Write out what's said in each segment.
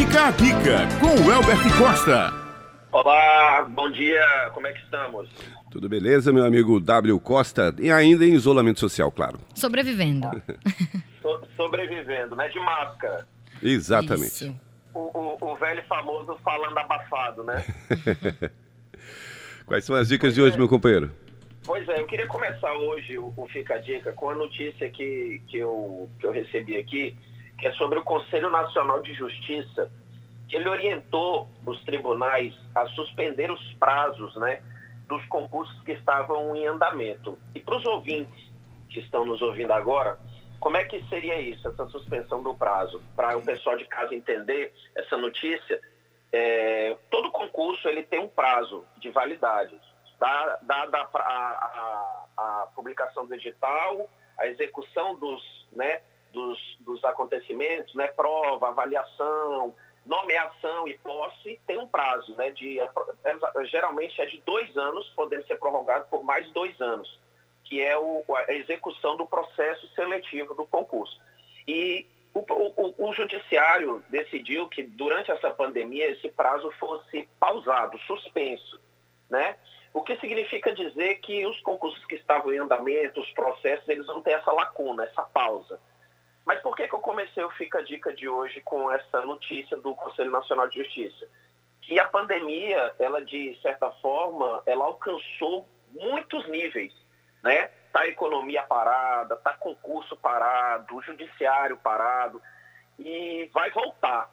Fica a dica com o Elbert Costa. Olá, bom dia, como é que estamos? Tudo beleza, meu amigo W Costa? E ainda em isolamento social, claro. Sobrevivendo. So- sobrevivendo, né? De máscara. Exatamente. Isso. O, o- o velho famoso falando abafado, né? Quais são as dicas de hoje, meu companheiro? Pois é, eu queria começar hoje o, o Fica a Dica com a notícia que, que, eu, que eu recebi aqui, que é sobre o Conselho Nacional de Justiça, que ele orientou os tribunais a suspender os prazos né, dos concursos que estavam em andamento. E para os ouvintes que estão nos ouvindo agora, como é que seria isso, essa suspensão do prazo? Para o pessoal de casa entender essa notícia, é, todo concurso ele tem um prazo de validade, da- dada a, a- a- a publicação do edital, a execução dos, né, dos, dos acontecimentos, né, prova, avaliação, nomeação e posse, tem um prazo, né, de, é, geralmente é de dois anos, podendo ser prorrogado por mais dois anos, que é o- a execução do processo seletivo do concurso. E o, o- o judiciário decidiu que durante essa pandemia esse prazo fosse pausado, suspenso, né? O que significa dizer que os concursos que estavam em andamento, os processos, eles vão ter essa lacuna, essa pausa. Mas por que, que eu comecei o Fica a Dica de hoje com essa notícia do Conselho Nacional de Justiça? Que a pandemia, ela de certa forma, ela alcançou muitos níveis, né? Tá a economia parada, tá concurso parado, o judiciário parado e vai voltar.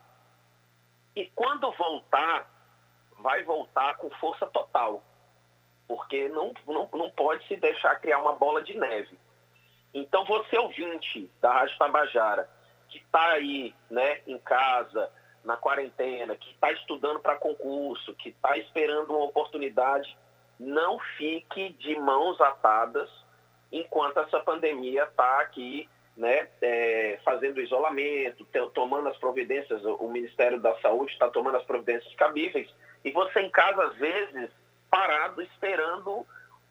E quando voltar, vai voltar com força total, porque não, não, não pode se deixar criar uma bola de neve. Então, você ouvinte da Rádio Tabajara, que está aí né, em casa, na quarentena, que está estudando para concurso, que está esperando uma oportunidade, não fique de mãos atadas enquanto essa pandemia está aqui né, é, fazendo isolamento, tomando as providências, o Ministério da Saúde está tomando as providências cabíveis, e você em casa, às vezes, parado, esperando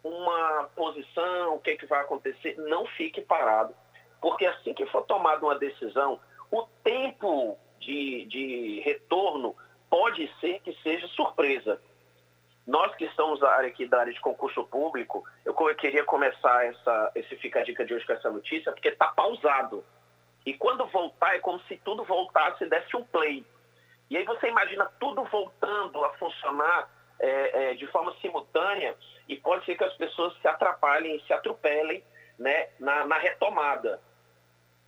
uma posição, o vai acontecer, não fique parado. Porque assim que for tomada uma decisão, o tempo de, de retorno pode ser que seja surpresa. Nós que estamos na área aqui da área de concurso público, eu co- eu queria começar essa, esse Fica a Dica de hoje com essa notícia, porque está pausado. E quando voltar, é como se tudo voltasse e desse um play. E aí você imagina tudo voltando a funcionar é, é, de forma simultânea e pode ser que as pessoas se atrapalhem, se atropelem né, na, na retomada.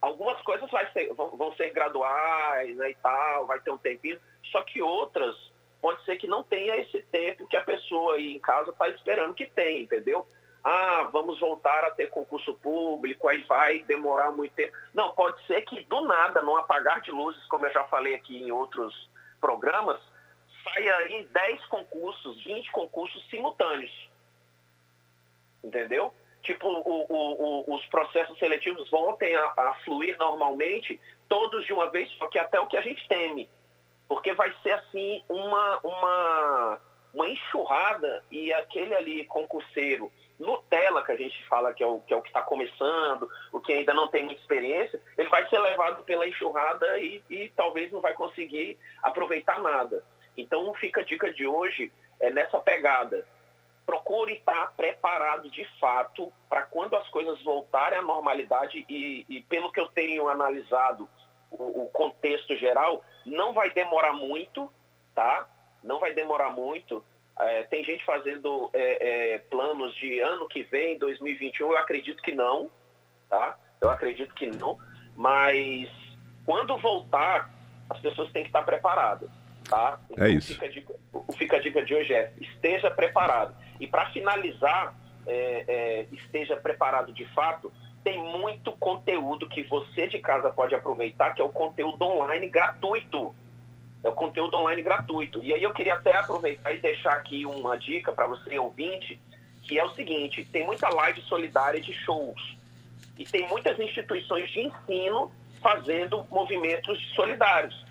Algumas coisas ser- vão, vão ser graduais né, e tal, vai ter um tempinho, só que outras pode ser que não tenha esse tempo que a pessoa aí em casa está esperando que tenha, entendeu? Ah, vamos voltar a ter concurso público, aí vai demorar muito tempo. Não, pode ser que do nada, num apagar de luzes, como eu já falei aqui em outros programas, saia aí 10 concursos, 20 concursos simultâneos. Entendeu? Tipo, o- o- o- os processos seletivos voltem a, a fluir normalmente, todos de uma vez, só que até o que a gente teme. Porque vai ser assim uma, uma, uma enxurrada e aquele ali concurseiro Nutella, que a gente fala que é o que é está começando, o que ainda não tem muita experiência, ele vai ser levado pela enxurrada e, e talvez não vai conseguir aproveitar nada. Então fica a dica de hoje é nessa pegada. Procure estar preparado de fato para quando as coisas voltarem à normalidade e, e pelo que eu tenho analisado o, o contexto geral, não vai demorar muito, tá? Não vai demorar muito. É, tem gente fazendo é, é, planos de ano que vem, 2021, eu acredito que não, tá? Eu acredito que não, mas quando voltar, as pessoas têm que estar preparadas, tá? Então, É isso. Fica a dica- o Fica a Dica de hoje é, esteja preparado. E para finalizar, é, é, esteja preparado de fato, tem muito conteúdo que você de casa pode aproveitar, que é o conteúdo online gratuito. É o conteúdo online gratuito. E aí eu queria até aproveitar e deixar aqui uma dica para você ouvinte, que é o seguinte, tem muita live solidária de shows. E tem muitas instituições de ensino fazendo movimentos solidários,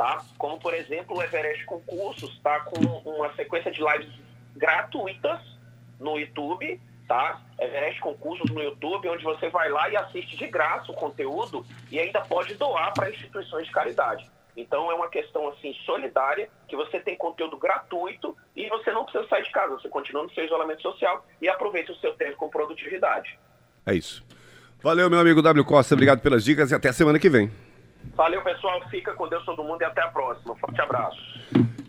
tá? Como, por exemplo, o Everest Concursos está com uma sequência de lives gratuitas no YouTube, tá? Everest Concursos no YouTube, onde você vai lá e assiste de graça o conteúdo e ainda pode doar para instituições de caridade. Então é uma questão assim solidária, que você tem conteúdo gratuito e você não precisa sair de casa, você continua no seu isolamento social e aproveita o seu tempo com produtividade. É isso. Valeu, meu amigo W Costa, obrigado pelas dicas e até semana que vem. Valeu, pessoal. Fica com Deus todo mundo e até a próxima. Forte abraço.